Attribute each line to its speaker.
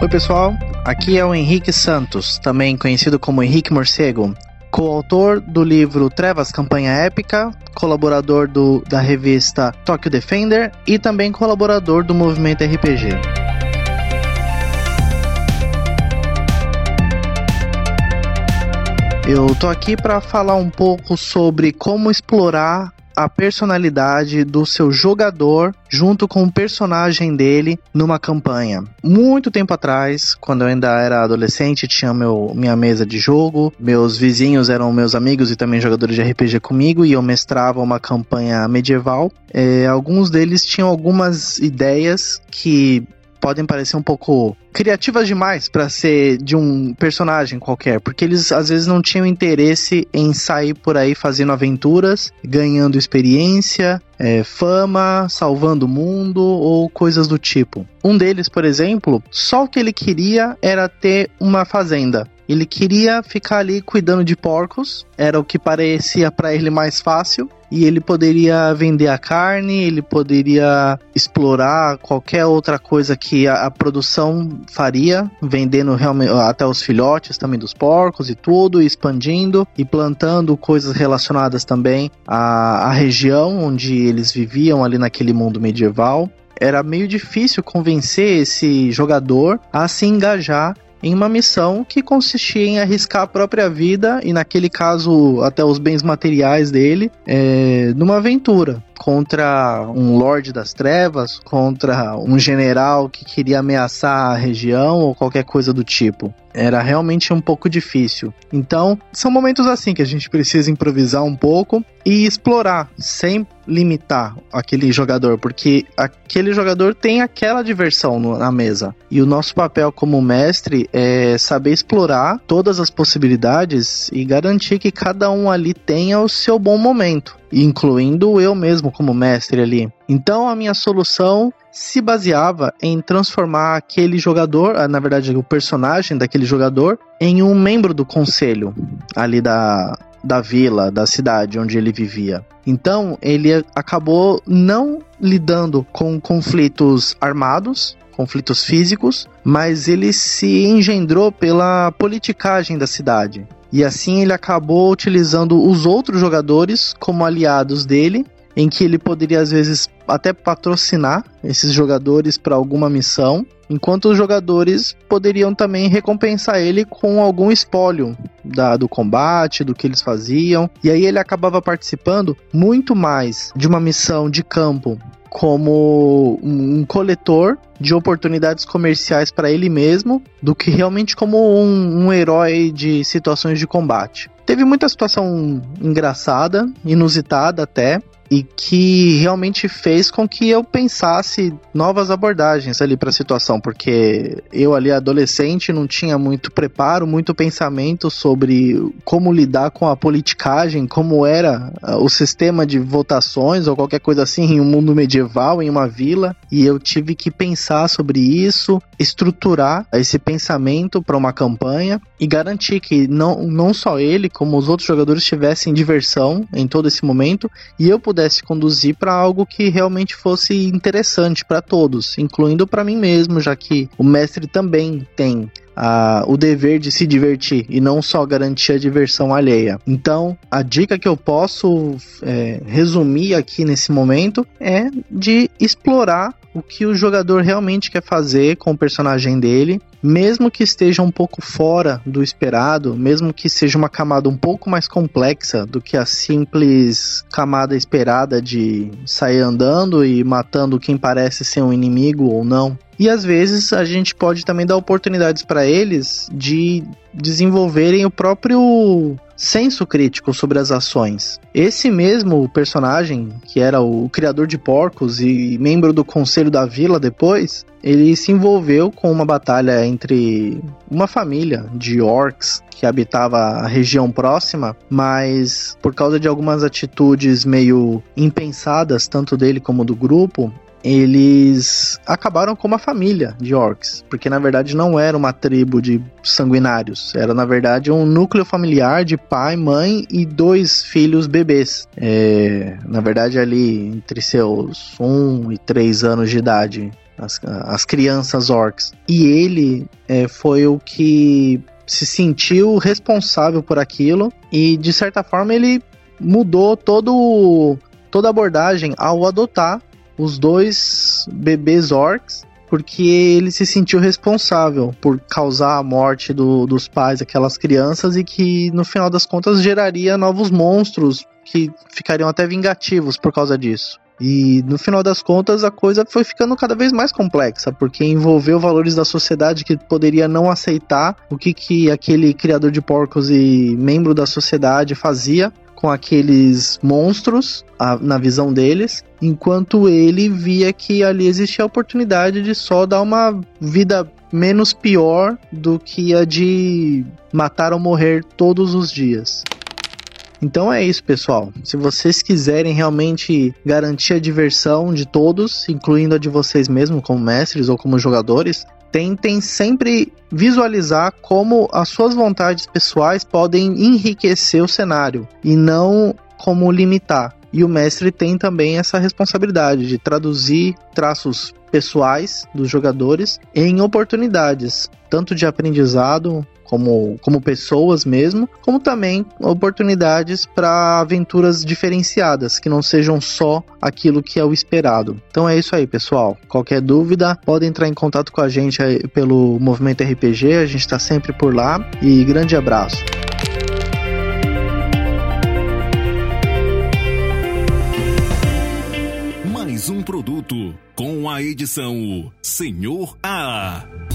Speaker 1: Oi, pessoal. Aqui é o Henrique Santos, também conhecido como Henrique Morcego, coautor do livro Trevas Campanha Épica, colaborador do, da revista Tokyo Defender e também colaborador do movimento RPG. Eu tô aqui para falar um pouco sobre como explorar a personalidade do seu jogador junto com o personagem dele numa campanha. Muito tempo atrás, quando eu ainda era adolescente, tinha meu, minha mesa de jogo, meus vizinhos eram meus amigos e também jogadores de RPG comigo, e eu mestrava uma campanha medieval. É, alguns deles tinham algumas ideias que podem parecer um pouco criativas demais para ser de um personagem qualquer, porque eles às vezes não tinham interesse em sair por aí fazendo aventuras, ganhando experiência, é, fama, salvando o mundo ou coisas do tipo. Um deles, por exemplo, só o que ele queria era ter uma fazenda. Ele queria ficar ali cuidando de porcos, era o que parecia para ele mais fácil, e ele poderia vender a carne, ele poderia explorar qualquer outra coisa que a, a produção faria, vendendo realmente até os filhotes também dos porcos e tudo, expandindo e plantando coisas relacionadas também à, à região onde eles viviam ali naquele mundo medieval. Era meio difícil convencer esse jogador a se engajar em uma missão que consistia em arriscar a própria vida e, naquele caso, até os bens materiais dele, é, numa aventura contra um Lorde das Trevas, contra um general que queria ameaçar a região ou qualquer coisa do tipo. Era realmente um pouco difícil. Então, são momentos assim que a gente precisa improvisar um pouco e explorar, sem limitar aquele jogador, porque aquele jogador tem aquela diversão no, na mesa. E o nosso papel como mestre é saber explorar todas as possibilidades e garantir que cada um ali tenha o seu bom momento incluindo eu mesmo como mestre ali. Então a minha solução se baseava em transformar aquele jogador, ah, na verdade o personagem daquele jogador, em um membro do conselho ali da, da vila, da cidade onde ele vivia. Então ele acabou não lidando com conflitos armados, conflitos físicos, mas ele se engendrou pela politicagem da cidade. E assim ele acabou utilizando os outros jogadores como aliados dele, em que ele poderia às vezes até patrocinar esses jogadores para alguma missão, enquanto os jogadores poderiam também recompensar ele com algum espólio da, do combate, do que eles faziam. E aí ele acabava participando muito mais de uma missão de campo como um coletor de oportunidades comerciais para ele mesmo do que realmente como um, um herói de situações de combate. Teve muita situação engraçada, inusitada até, e que realmente fez com que eu pensasse novas abordagens ali para a situação, porque eu ali adolescente não tinha muito preparo, muito pensamento sobre como lidar com a politicagem, como era ah, o sistema de votações ou qualquer coisa assim em um mundo medieval, em uma vila, e eu tive que pensar sobre isso, estruturar esse pensamento para uma campanha e garantir que não, não só ele, como os outros jogadores tivessem diversão em todo esse momento e eu pudesse pudesse conduzir para algo que realmente fosse interessante para todos, incluindo para mim mesmo, já que o mestre também tem a, o dever de se divertir e não só garantir a diversão alheia. Então, a dica que eu posso é, resumir aqui nesse momento é de explorar o que o jogador realmente quer fazer com o personagem dele, mesmo que esteja um pouco fora do esperado, mesmo que seja uma camada um pouco mais complexa do que a simples camada esperada de sair andando e matando quem parece ser um inimigo ou não. E às vezes a gente pode também dar oportunidades para eles de desenvolverem o próprio senso crítico sobre as ações. Esse mesmo personagem, que era o criador de porcos e membro do conselho da vila depois, ele se envolveu com uma batalha entre uma família de orcs que habitava a região próxima, mas por causa de algumas atitudes meio impensadas, tanto dele como do grupo, eles acabaram com uma família de orcs, porque na verdade não era uma tribo de sanguinários, era na verdade um núcleo familiar de pai, mãe e dois filhos bebês. É, na verdade ali entre seus um e três anos de idade as, as crianças orcs. E ele é, foi o que se sentiu responsável por aquilo e de certa forma ele mudou todo toda a abordagem ao adotar os dois bebês orcs porque ele se sentiu responsável por causar a morte do, dos pais daquelas crianças e que no final das contas geraria novos monstros que ficariam até vingativos por causa disso. E no final das contas a coisa foi ficando cada vez mais complexa, porque envolveu valores da sociedade que poderia não aceitar o que, que aquele criador de porcos e membro da sociedade fazia com aqueles monstros, a, na visão deles, enquanto ele via que ali existia a oportunidade de só dar uma vida menos pior do que a de matar ou morrer todos os dias. Então é isso, pessoal. Se vocês quiserem realmente garantir a diversão de todos, incluindo a de vocês mesmos como mestres ou como jogadores, tentem sempre visualizar como as suas vontades pessoais podem enriquecer o cenário e não como limitar. E o mestre tem também essa responsabilidade de traduzir traços pessoais dos jogadores em oportunidades, tanto de aprendizado como, como pessoas mesmo, como também oportunidades para aventuras diferenciadas, que não sejam só aquilo que é o esperado. Então é isso aí, pessoal. Qualquer dúvida, pode entrar em contato com a gente pelo Movimento RPG, a gente está sempre por lá. E grande abraço.
Speaker 2: A edição Senhor A.